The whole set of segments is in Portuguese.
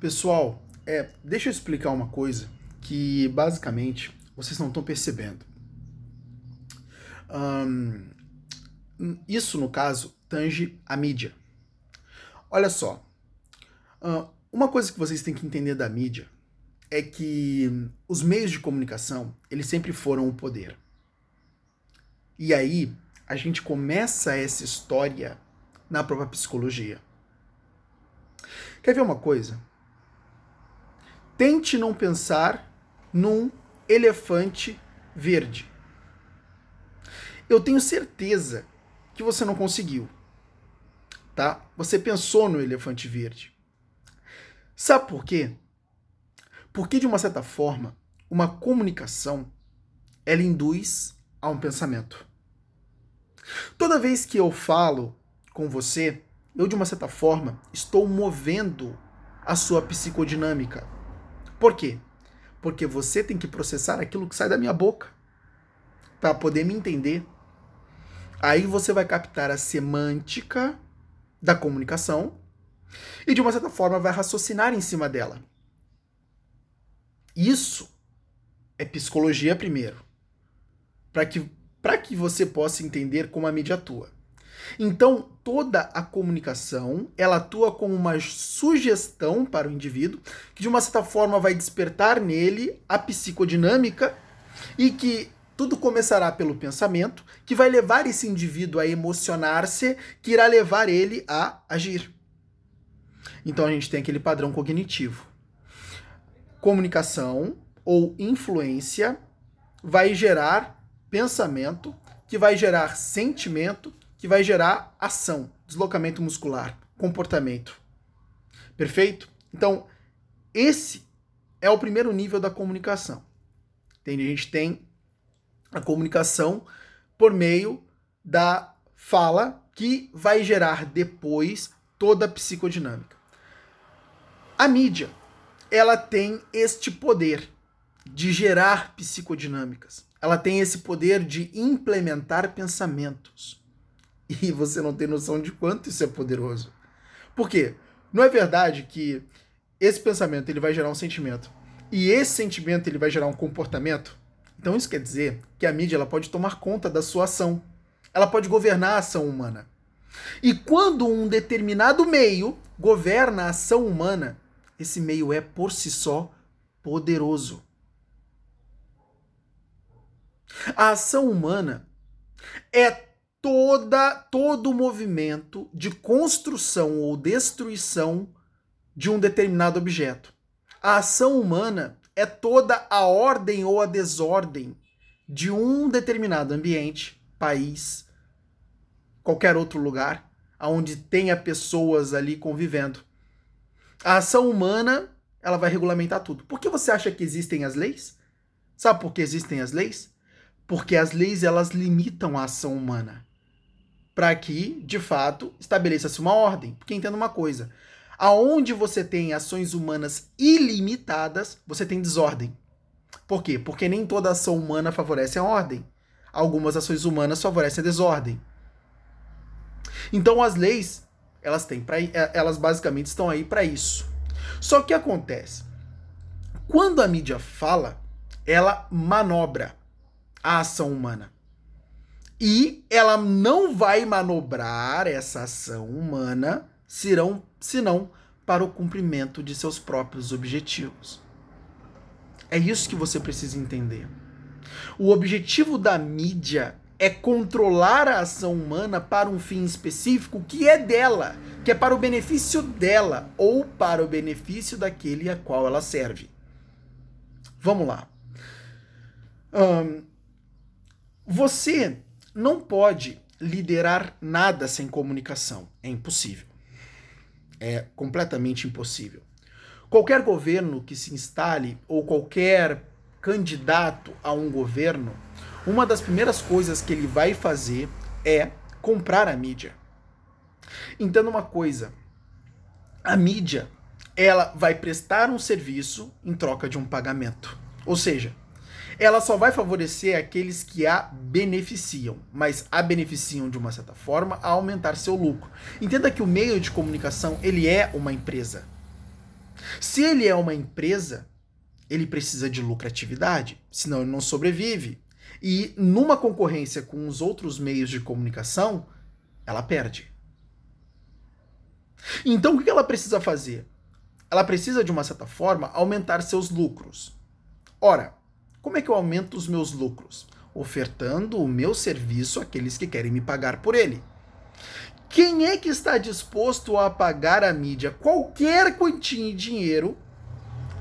Pessoal, é, deixa eu explicar uma coisa que basicamente vocês não estão percebendo. Isso, no caso, tange a mídia. Olha só, uma coisa que vocês têm que entender da mídia é que os meios de comunicação, eles sempre foram o poder. E aí, a gente começa essa história na própria psicologia. Quer ver uma coisa? Tente não pensar num elefante verde. Eu tenho certeza que você não conseguiu. Tá? Você pensou no elefante verde. Sabe por quê? Porque de uma certa forma, uma comunicação ela induz a um pensamento. Toda vez que eu falo com você, eu de uma certa forma estou movendo a sua psicodinâmica. Por quê? Porque você tem que processar aquilo que sai da minha boca para poder me entender. Aí você vai captar a semântica da comunicação e de uma certa forma vai raciocinar em cima dela. Isso é psicologia primeiro. Para que para que você possa entender como a mídia atua. Então, toda a comunicação, ela atua como uma sugestão para o indivíduo, que de uma certa forma vai despertar nele a psicodinâmica e que tudo começará pelo pensamento, que vai levar esse indivíduo a emocionar-se, que irá levar ele a agir. Então a gente tem aquele padrão cognitivo. Comunicação ou influência vai gerar pensamento, que vai gerar sentimento, que vai gerar ação, deslocamento muscular, comportamento. Perfeito? Então, esse é o primeiro nível da comunicação. Entende? A gente tem a comunicação por meio da fala que vai gerar depois toda a psicodinâmica. A mídia, ela tem este poder de gerar psicodinâmicas ela tem esse poder de implementar pensamentos. E você não tem noção de quanto isso é poderoso. Por quê? Não é verdade que esse pensamento ele vai gerar um sentimento e esse sentimento ele vai gerar um comportamento? Então isso quer dizer que a mídia ela pode tomar conta da sua ação. Ela pode governar a ação humana. E quando um determinado meio governa a ação humana, esse meio é por si só poderoso. A ação humana é toda todo o movimento de construção ou destruição de um determinado objeto. A ação humana é toda a ordem ou a desordem de um determinado ambiente, país, qualquer outro lugar, onde tenha pessoas ali convivendo. A ação humana, ela vai regulamentar tudo. Por que você acha que existem as leis? Sabe por que existem as leis? porque as leis elas limitam a ação humana para que, de fato, estabeleça-se uma ordem. Porque entenda uma coisa, aonde você tem ações humanas ilimitadas, você tem desordem. Por quê? Porque nem toda ação humana favorece a ordem. Algumas ações humanas favorecem a desordem. Então as leis, elas têm para elas basicamente estão aí para isso. Só que acontece, quando a mídia fala, ela manobra a ação humana. E ela não vai manobrar essa ação humana serão, senão para o cumprimento de seus próprios objetivos. É isso que você precisa entender. O objetivo da mídia é controlar a ação humana para um fim específico que é dela, que é para o benefício dela ou para o benefício daquele a qual ela serve. Vamos lá. Um, você não pode liderar nada sem comunicação. É impossível. É completamente impossível. Qualquer governo que se instale ou qualquer candidato a um governo, uma das primeiras coisas que ele vai fazer é comprar a mídia. Entenda uma coisa: a mídia ela vai prestar um serviço em troca de um pagamento. Ou seja, ela só vai favorecer aqueles que a beneficiam, mas a beneficiam de uma certa forma a aumentar seu lucro. Entenda que o meio de comunicação ele é uma empresa. Se ele é uma empresa, ele precisa de lucratividade, senão ele não sobrevive. E numa concorrência com os outros meios de comunicação, ela perde. Então o que ela precisa fazer? Ela precisa, de uma certa forma, aumentar seus lucros. Ora, como é que eu aumento os meus lucros? Ofertando o meu serviço àqueles que querem me pagar por ele. Quem é que está disposto a pagar a mídia qualquer quantia de dinheiro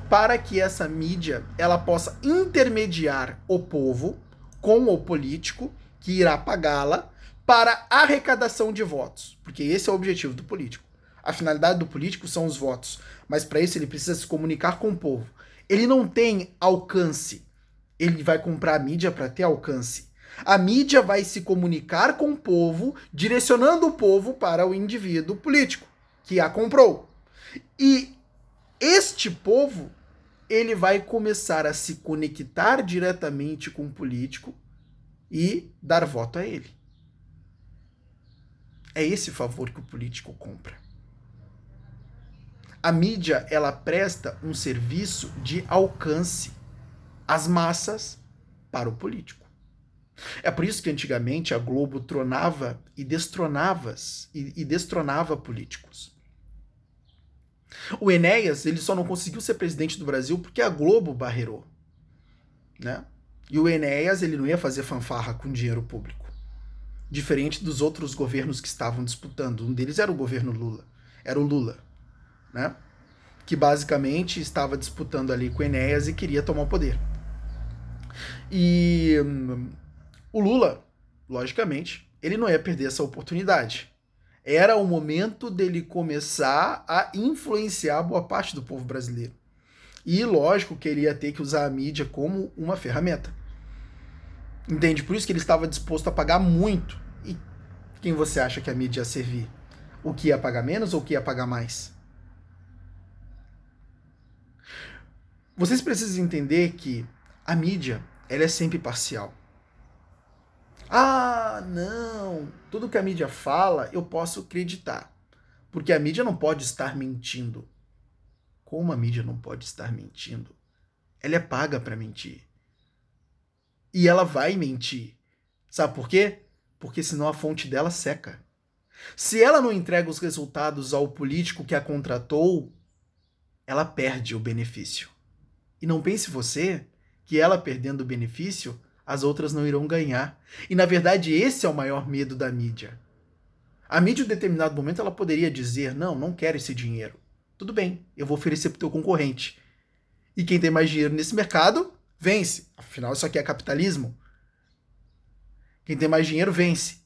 para que essa mídia ela possa intermediar o povo com o político que irá pagá-la para arrecadação de votos? Porque esse é o objetivo do político. A finalidade do político são os votos, mas para isso ele precisa se comunicar com o povo. Ele não tem alcance. Ele vai comprar a mídia para ter alcance. A mídia vai se comunicar com o povo, direcionando o povo para o indivíduo político que a comprou. E este povo, ele vai começar a se conectar diretamente com o político e dar voto a ele. É esse favor que o político compra. A mídia, ela presta um serviço de alcance às massas para o político. É por isso que antigamente a Globo tronava e destronava e, e destronava políticos. O Enéas ele só não conseguiu ser presidente do Brasil porque a Globo barreirou, né? E o Enéas ele não ia fazer fanfarra com dinheiro público, diferente dos outros governos que estavam disputando. Um deles era o governo Lula, era o Lula, né? Que basicamente estava disputando ali com o Enéas e queria tomar o poder. E hum, o Lula, logicamente, ele não ia perder essa oportunidade. Era o momento dele começar a influenciar boa parte do povo brasileiro. E lógico que ele ia ter que usar a mídia como uma ferramenta. Entende? Por isso que ele estava disposto a pagar muito. E quem você acha que a mídia ia servir? O que ia pagar menos ou o que ia pagar mais? Vocês precisam entender que a mídia ela é sempre parcial. Ah, não, tudo que a mídia fala eu posso acreditar. Porque a mídia não pode estar mentindo. Como a mídia não pode estar mentindo? Ela é paga para mentir. E ela vai mentir. Sabe por quê? Porque senão a fonte dela seca. Se ela não entrega os resultados ao político que a contratou, ela perde o benefício. E não pense você que ela perdendo o benefício, as outras não irão ganhar. E na verdade, esse é o maior medo da mídia. A mídia, em determinado momento, ela poderia dizer: não, não quero esse dinheiro. Tudo bem, eu vou oferecer para o teu concorrente. E quem tem mais dinheiro nesse mercado, vence. Afinal, isso aqui é capitalismo. Quem tem mais dinheiro, vence.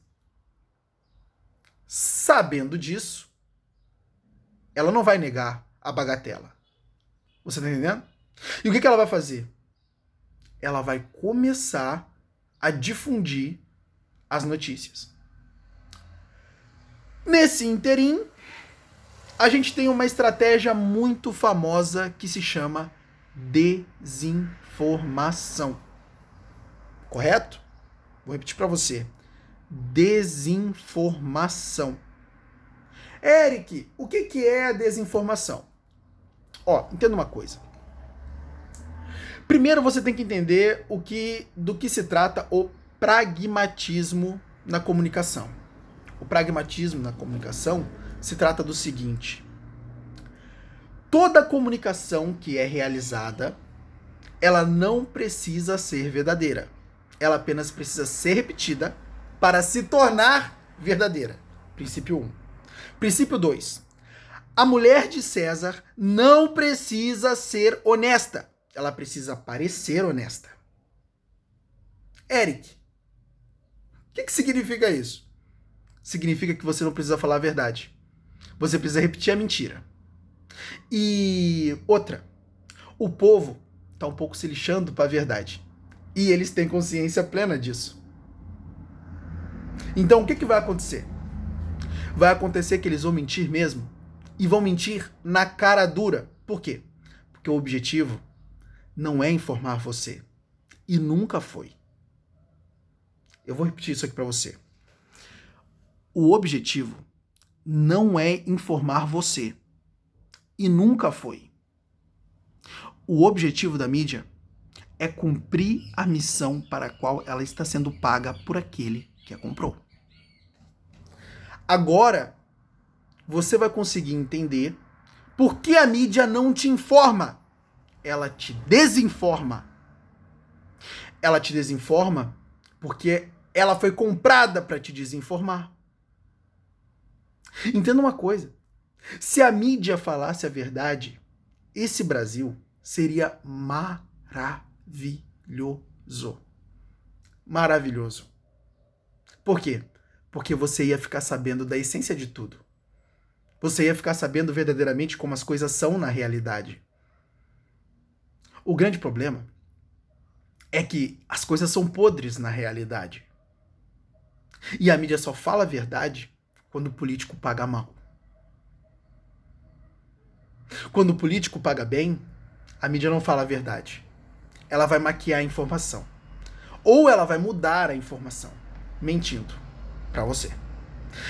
Sabendo disso, ela não vai negar a bagatela. Você tá entendendo? E o que, que ela vai fazer? Ela vai começar a difundir as notícias. Nesse interim, a gente tem uma estratégia muito famosa que se chama desinformação. Correto? Vou repetir para você. Desinformação. Eric, o que, que é a desinformação? Ó, entenda uma coisa. Primeiro você tem que entender o que, do que se trata o pragmatismo na comunicação. O pragmatismo na comunicação se trata do seguinte: toda comunicação que é realizada, ela não precisa ser verdadeira. Ela apenas precisa ser repetida para se tornar verdadeira. Princípio 1. Princípio 2. A mulher de César não precisa ser honesta ela precisa parecer honesta. Eric, o que, que significa isso? Significa que você não precisa falar a verdade. Você precisa repetir a mentira. E outra, o povo está um pouco se lixando para a verdade. E eles têm consciência plena disso. Então o que, que vai acontecer? Vai acontecer que eles vão mentir mesmo. E vão mentir na cara dura. Por quê? Porque o objetivo não é informar você. E nunca foi. Eu vou repetir isso aqui para você. O objetivo não é informar você. E nunca foi. o objetivo da mídia é cumprir a missão para a qual ela está sendo paga por aquele que a comprou. Agora, você vai conseguir entender por que a mídia não te informa. Ela te desinforma. Ela te desinforma porque ela foi comprada para te desinformar. Entenda uma coisa: se a mídia falasse a verdade, esse Brasil seria maravilhoso. Maravilhoso. Por quê? Porque você ia ficar sabendo da essência de tudo. Você ia ficar sabendo verdadeiramente como as coisas são na realidade. O grande problema é que as coisas são podres na realidade. E a mídia só fala a verdade quando o político paga mal. Quando o político paga bem, a mídia não fala a verdade. Ela vai maquiar a informação. Ou ela vai mudar a informação, mentindo para você.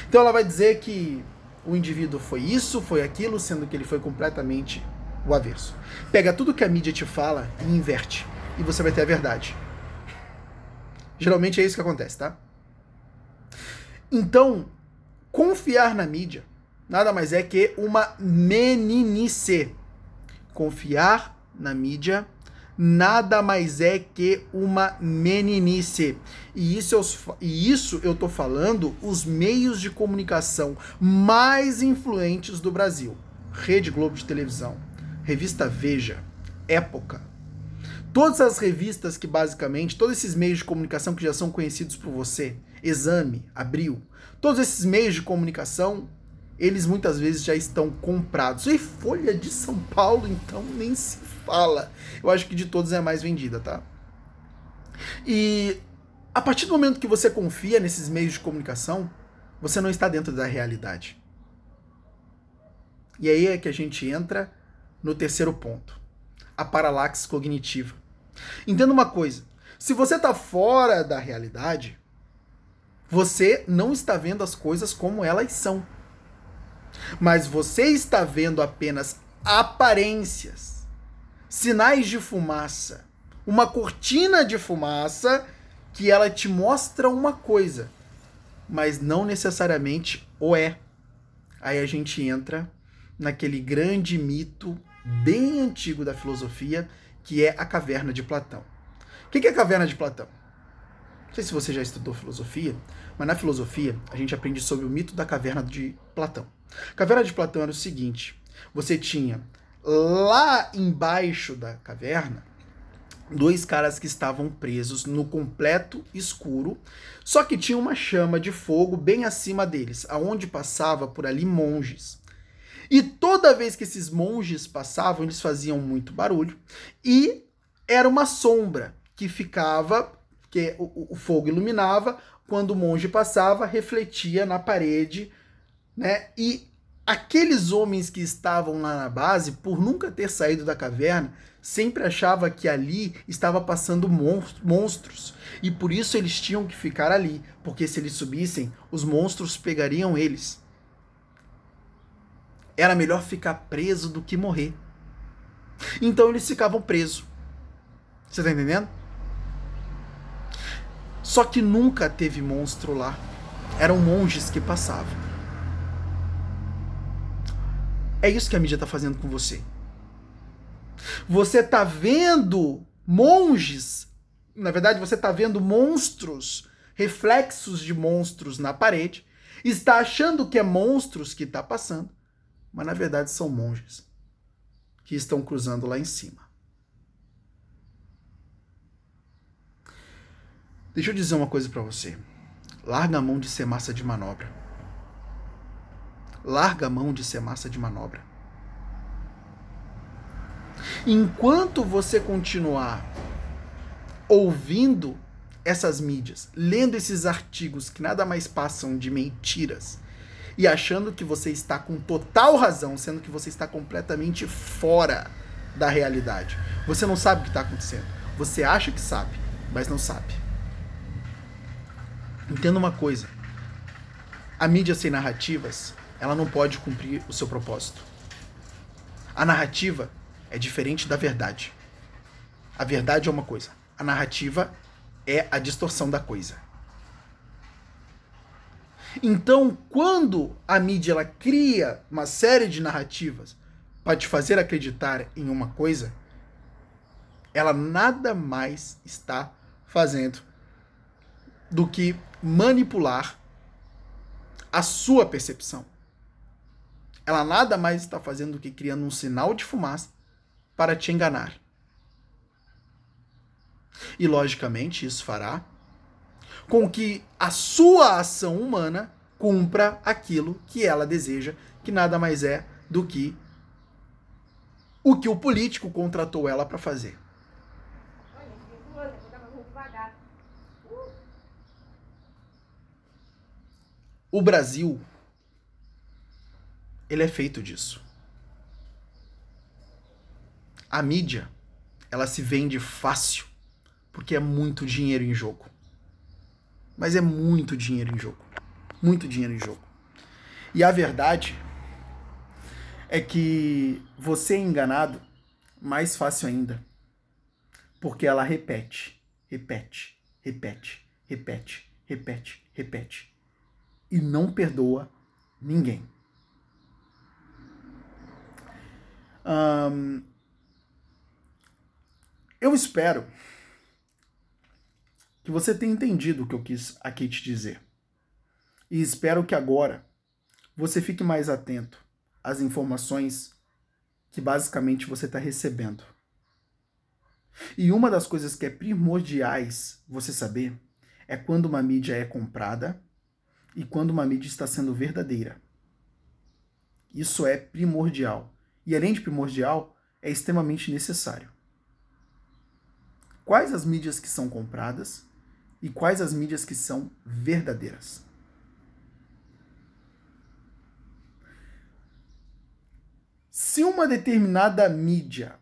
Então ela vai dizer que o indivíduo foi isso, foi aquilo, sendo que ele foi completamente o avesso. Pega tudo que a mídia te fala e inverte. E você vai ter a verdade. Geralmente é isso que acontece, tá? Então, confiar na mídia nada mais é que uma meninice. Confiar na mídia nada mais é que uma meninice. E isso, eu, e isso eu tô falando os meios de comunicação mais influentes do Brasil. Rede Globo de televisão, revista Veja, Época. Todas as revistas que basicamente, todos esses meios de comunicação que já são conhecidos por você, Exame, Abril, todos esses meios de comunicação eles muitas vezes já estão comprados. E Folha de São Paulo, então, nem se fala. Eu acho que de todos é a mais vendida, tá? E a partir do momento que você confia nesses meios de comunicação, você não está dentro da realidade. E aí é que a gente entra no terceiro ponto, a paralaxe cognitiva. Entenda uma coisa: se você está fora da realidade, você não está vendo as coisas como elas são. Mas você está vendo apenas aparências, sinais de fumaça, uma cortina de fumaça que ela te mostra uma coisa, mas não necessariamente o é. Aí a gente entra naquele grande mito bem antigo da filosofia, que é a caverna de Platão. O que é a caverna de Platão? Não sei se você já estudou filosofia, mas na filosofia a gente aprende sobre o mito da caverna de Platão. A caverna de Platão era o seguinte: você tinha lá embaixo da caverna dois caras que estavam presos no completo escuro, só que tinha uma chama de fogo bem acima deles, aonde passava por ali monges. E toda vez que esses monges passavam, eles faziam muito barulho e era uma sombra que ficava, que o, o fogo iluminava, quando o monge passava, refletia na parede né? E aqueles homens que estavam lá na base, por nunca ter saído da caverna, sempre achava que ali estava passando monstros e por isso eles tinham que ficar ali, porque se eles subissem, os monstros pegariam eles. Era melhor ficar preso do que morrer. Então eles ficavam presos. Você tá entendendo? Só que nunca teve monstro lá. Eram monges que passavam. É isso que a mídia está fazendo com você. Você está vendo monges, na verdade, você está vendo monstros, reflexos de monstros na parede, está achando que é monstros que está passando, mas na verdade são monges que estão cruzando lá em cima. Deixa eu dizer uma coisa para você. Larga a mão de ser massa de manobra larga a mão de ser massa de manobra. Enquanto você continuar ouvindo essas mídias, lendo esses artigos que nada mais passam de mentiras e achando que você está com total razão, sendo que você está completamente fora da realidade. Você não sabe o que está acontecendo. Você acha que sabe, mas não sabe. Entenda uma coisa: a mídia sem narrativas ela não pode cumprir o seu propósito. A narrativa, é diferente da verdade. A verdade é uma coisa, a narrativa é a distorção da coisa. Então, quando a mídia ela cria uma série de narrativas para te fazer acreditar em uma coisa, ela nada mais está fazendo do que manipular a sua percepção. Ela nada mais está fazendo do que criando um sinal de fumaça para te enganar. E logicamente isso fará com que a sua ação humana cumpra aquilo que ela deseja, que nada mais é do que o que o político contratou ela para fazer. O Brasil ele é feito disso. A mídia, ela se vende fácil, porque é muito dinheiro em jogo. Mas é muito dinheiro em jogo. Muito dinheiro em jogo. E a verdade é que você é enganado mais fácil ainda. Porque ela repete, repete, repete, repete, repete, repete. E não perdoa ninguém. eu espero que você tenha entendido o que eu quis aqui te dizer. E espero que agora você fique mais atento às informações que basicamente você está recebendo. E uma das coisas que é primordiais você saber é quando uma mídia é comprada e quando uma mídia está sendo verdadeira. Isso é primordial. E além de primordial, é extremamente necessário. Quais as mídias que são compradas e quais as mídias que são verdadeiras. Se uma determinada mídia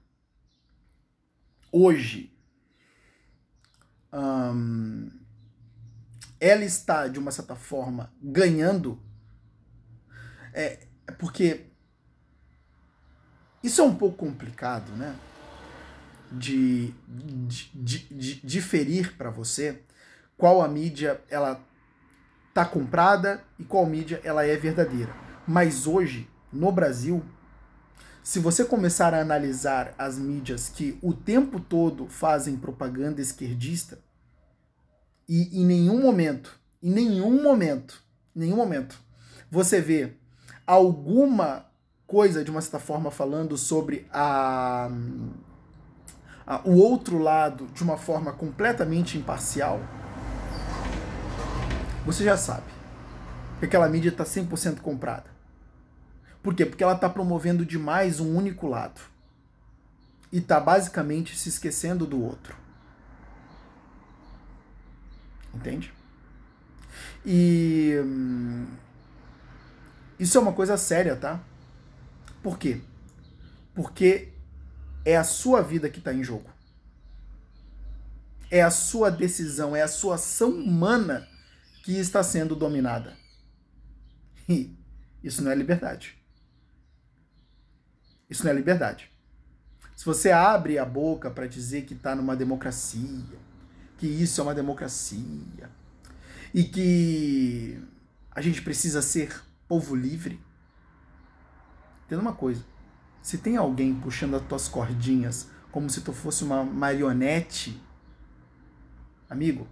hoje hum, ela está de uma certa forma ganhando, é, é porque isso é um pouco complicado, né? De, de, de, de diferir para você, qual a mídia ela tá comprada e qual mídia ela é verdadeira. Mas hoje, no Brasil, se você começar a analisar as mídias que o tempo todo fazem propaganda esquerdista e em nenhum momento, em nenhum momento, nenhum momento, você vê alguma coisa de uma certa forma falando sobre a, a o outro lado de uma forma completamente imparcial, você já sabe que aquela mídia está 100% comprada. Por quê? Porque ela está promovendo demais um único lado. E está basicamente se esquecendo do outro. Entende? E hum, isso é uma coisa séria, tá? Por quê? Porque é a sua vida que está em jogo. É a sua decisão, é a sua ação humana que está sendo dominada. E isso não é liberdade. Isso não é liberdade. Se você abre a boca para dizer que está numa democracia, que isso é uma democracia, e que a gente precisa ser povo livre, entenda uma coisa. Se tem alguém puxando as tuas cordinhas como se tu fosse uma marionete, amigo,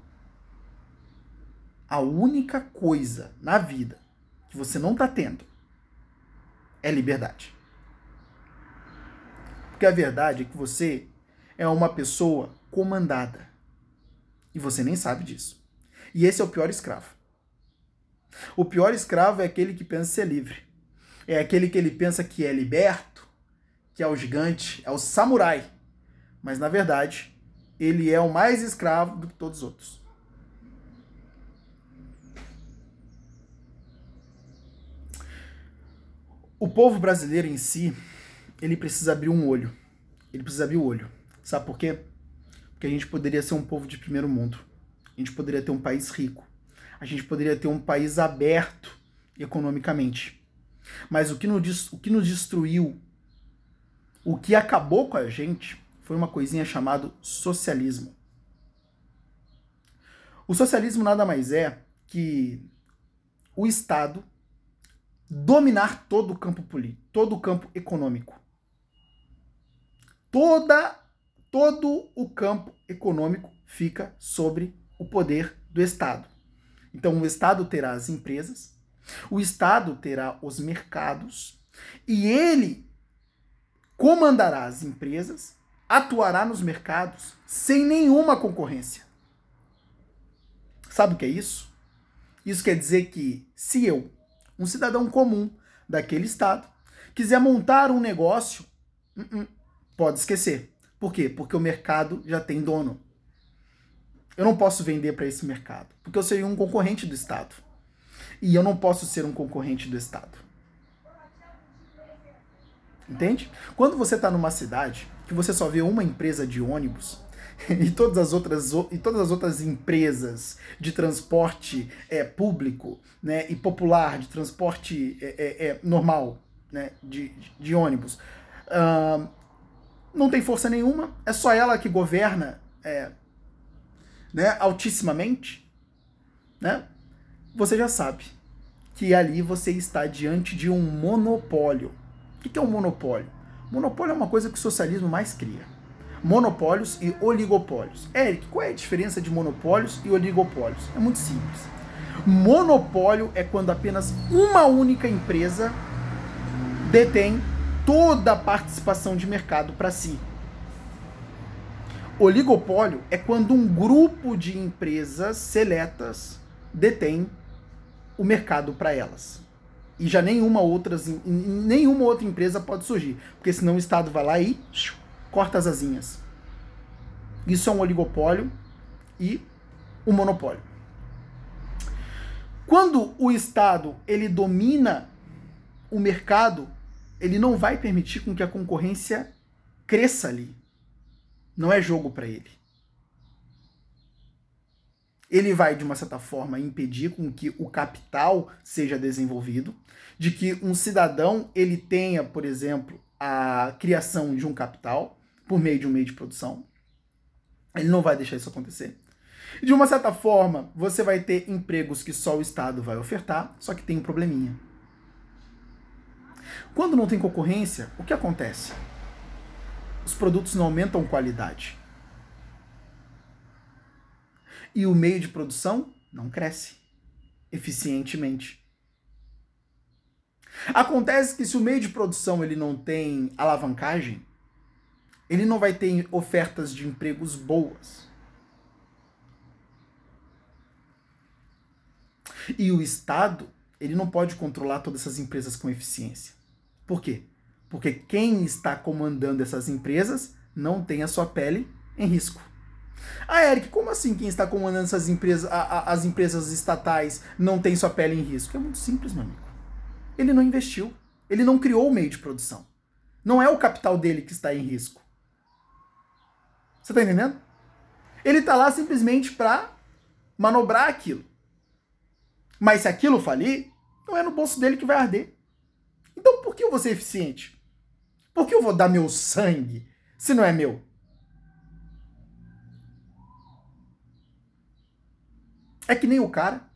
a única coisa na vida que você não está tendo é liberdade. Porque a verdade é que você é uma pessoa comandada. E você nem sabe disso. E esse é o pior escravo. O pior escravo é aquele que pensa ser livre. É aquele que ele pensa que é liberto, que é o gigante, é o samurai. Mas na verdade, ele é o mais escravo do que todos os outros. O povo brasileiro em si, ele precisa abrir um olho. Ele precisa abrir o olho. Sabe por quê? Porque a gente poderia ser um povo de primeiro mundo. A gente poderia ter um país rico. A gente poderia ter um país aberto economicamente. Mas o que nos, o que nos destruiu o que acabou com a gente foi uma coisinha chamada socialismo. O socialismo nada mais é que o Estado dominar todo o campo político, todo o campo econômico. Toda, todo o campo econômico fica sobre o poder do Estado. Então, o Estado terá as empresas, o Estado terá os mercados e ele comandará as empresas, atuará nos mercados sem nenhuma concorrência. Sabe o que é isso? Isso quer dizer que se eu, um cidadão comum daquele estado, quiser montar um negócio, uh -uh, pode esquecer. Por quê? Porque o mercado já tem dono. Eu não posso vender para esse mercado, porque eu seria um concorrente do Estado. E eu não posso ser um concorrente do Estado. Entende? Quando você está numa cidade que você só vê uma empresa de ônibus e todas as outras, e todas as outras empresas de transporte é, público né, e popular, de transporte é, é, é normal, né, de, de ônibus, uh, não tem força nenhuma, é só ela que governa é, né, altissimamente, né, você já sabe que ali você está diante de um monopólio. O que é um monopólio? Monopólio é uma coisa que o socialismo mais cria. Monopólios e oligopólios. Eric, qual é a diferença de monopólios e oligopólios? É muito simples. Monopólio é quando apenas uma única empresa detém toda a participação de mercado para si. Oligopólio é quando um grupo de empresas seletas detém o mercado para elas. E já nenhuma, outras, nenhuma outra empresa pode surgir, porque senão o Estado vai lá e corta as asinhas. Isso é um oligopólio e um monopólio. Quando o Estado ele domina o mercado, ele não vai permitir com que a concorrência cresça ali não é jogo para ele. Ele vai, de uma certa forma, impedir com que o capital seja desenvolvido, de que um cidadão ele tenha, por exemplo, a criação de um capital por meio de um meio de produção. Ele não vai deixar isso acontecer. De uma certa forma, você vai ter empregos que só o Estado vai ofertar, só que tem um probleminha. Quando não tem concorrência, o que acontece? os produtos não aumentam qualidade. E o meio de produção não cresce eficientemente. Acontece que se o meio de produção ele não tem alavancagem, ele não vai ter ofertas de empregos boas. E o Estado, ele não pode controlar todas essas empresas com eficiência. Por quê? Porque quem está comandando essas empresas não tem a sua pele em risco. Ah, Eric, como assim quem está comandando essas empresas, a, a, as empresas estatais não tem sua pele em risco? É muito simples, meu amigo. Ele não investiu. Ele não criou o meio de produção. Não é o capital dele que está em risco. Você está entendendo? Ele está lá simplesmente para manobrar aquilo. Mas se aquilo falir, não é no bolso dele que vai arder. Então por que eu vou ser eficiente? Por que eu vou dar meu sangue se não é meu? É que nem o cara.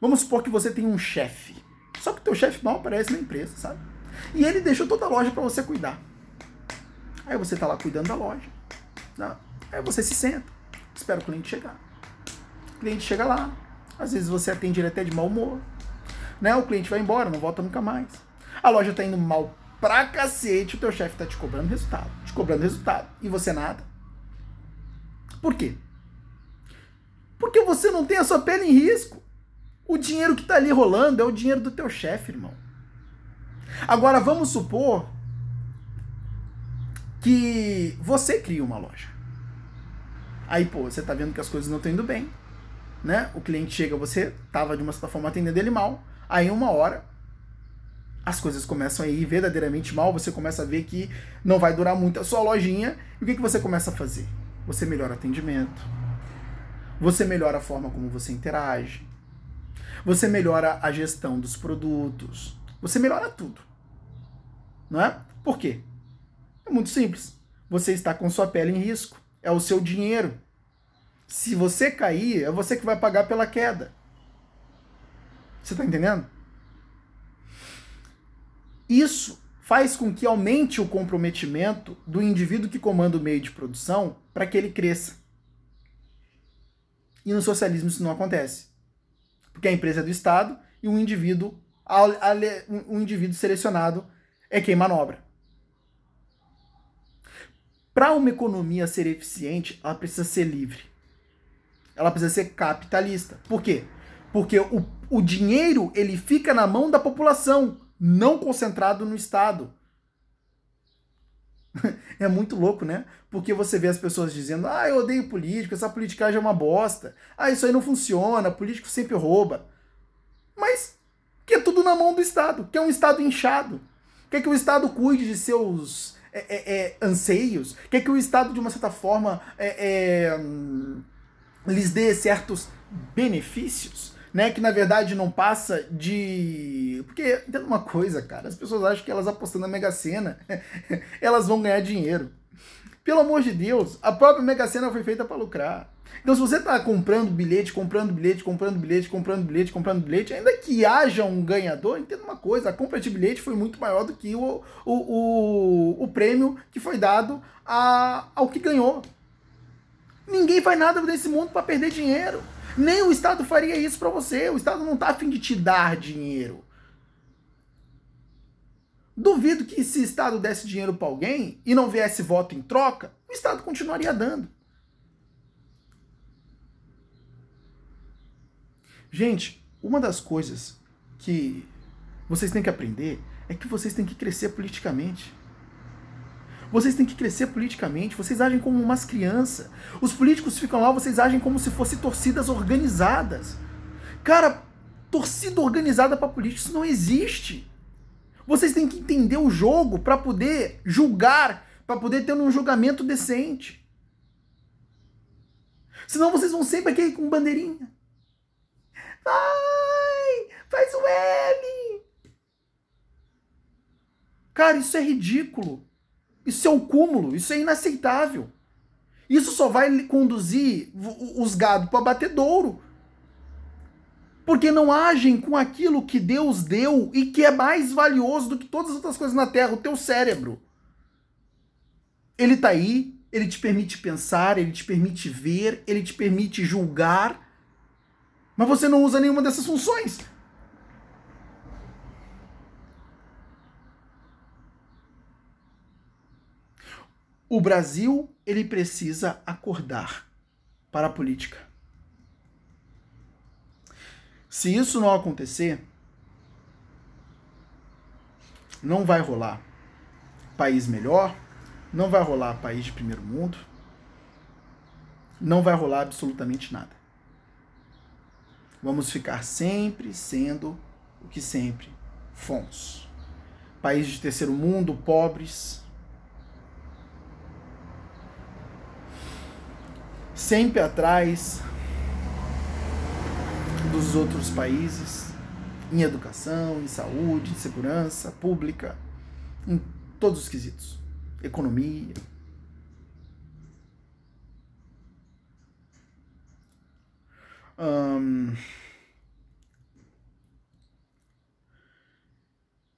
Vamos supor que você tem um chefe. Só que teu chefe mal aparece na empresa, sabe? E ele deixou toda a loja para você cuidar. Aí você tá lá cuidando da loja. Aí você se senta, espera o cliente chegar. O cliente chega lá, às vezes você atende ele até de mau humor. Né? O cliente vai embora, não volta nunca mais. A loja tá indo mal pra cacete, o teu chefe tá te cobrando resultado, te cobrando resultado, e você nada. Por quê? Porque você não tem a sua pele em risco. O dinheiro que tá ali rolando é o dinheiro do teu chefe, irmão. Agora vamos supor que você cria uma loja. Aí, pô, você tá vendo que as coisas não estão indo bem, né? O cliente chega, você tava de uma certa forma atendendo ele mal. Aí, uma hora, as coisas começam a ir verdadeiramente mal, você começa a ver que não vai durar muito a sua lojinha, e o que, que você começa a fazer? Você melhora o atendimento, você melhora a forma como você interage, você melhora a gestão dos produtos, você melhora tudo. Não é? Por quê? É muito simples. Você está com sua pele em risco. É o seu dinheiro. Se você cair, é você que vai pagar pela queda. Você está entendendo? Isso faz com que aumente o comprometimento do indivíduo que comanda o meio de produção para que ele cresça. E no socialismo isso não acontece. Porque a empresa é do Estado e um indivíduo, um indivíduo selecionado é quem manobra. Para uma economia ser eficiente, ela precisa ser livre. Ela precisa ser capitalista. Por quê? Porque o, o dinheiro ele fica na mão da população, não concentrado no Estado. é muito louco, né? Porque você vê as pessoas dizendo: ah, eu odeio político, essa politicagem é uma bosta, ah, isso aí não funciona, político sempre rouba. Mas que é tudo na mão do Estado, que é um Estado inchado, quer que o Estado cuide de seus é, é, é, anseios, quer que o Estado, de uma certa forma, é, é, hum, lhes dê certos benefícios né? Que na verdade não passa de. Porque, entenda uma coisa, cara, as pessoas acham que elas apostando na Mega Sena, elas vão ganhar dinheiro. Pelo amor de Deus, a própria Mega Sena foi feita para lucrar. Então, se você está comprando bilhete, comprando bilhete, comprando bilhete, comprando bilhete, comprando bilhete, ainda que haja um ganhador, entenda uma coisa: a compra de bilhete foi muito maior do que o, o, o, o prêmio que foi dado a, ao que ganhou. Ninguém faz nada nesse mundo para perder dinheiro. Nem o Estado faria isso para você. O Estado não está a fim de te dar dinheiro. Duvido que se o Estado desse dinheiro para alguém e não viesse voto em troca, o Estado continuaria dando. Gente, uma das coisas que vocês têm que aprender é que vocês têm que crescer politicamente. Vocês têm que crescer politicamente, vocês agem como umas crianças. Os políticos ficam lá, vocês agem como se fossem torcidas organizadas. Cara, torcida organizada para políticos isso não existe. Vocês têm que entender o jogo para poder julgar, para poder ter um julgamento decente. Senão vocês vão sempre aqui com bandeirinha. Faz o L! Cara, isso é ridículo. Isso é um cúmulo, isso é inaceitável. Isso só vai conduzir os gados para batedouro. Porque não agem com aquilo que Deus deu e que é mais valioso do que todas as outras coisas na terra, o teu cérebro. Ele está aí, ele te permite pensar, ele te permite ver, ele te permite julgar, mas você não usa nenhuma dessas funções. O Brasil, ele precisa acordar para a política. Se isso não acontecer, não vai rolar país melhor, não vai rolar país de primeiro mundo, não vai rolar absolutamente nada. Vamos ficar sempre sendo o que sempre fomos. País de terceiro mundo, pobres, sempre atrás dos outros países em educação, em saúde, em segurança pública, em todos os quesitos. Economia.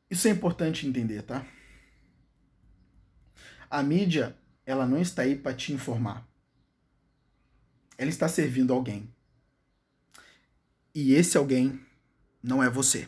Isso é importante entender, tá? A mídia, ela não está aí para te informar ela está servindo alguém. E esse alguém não é você.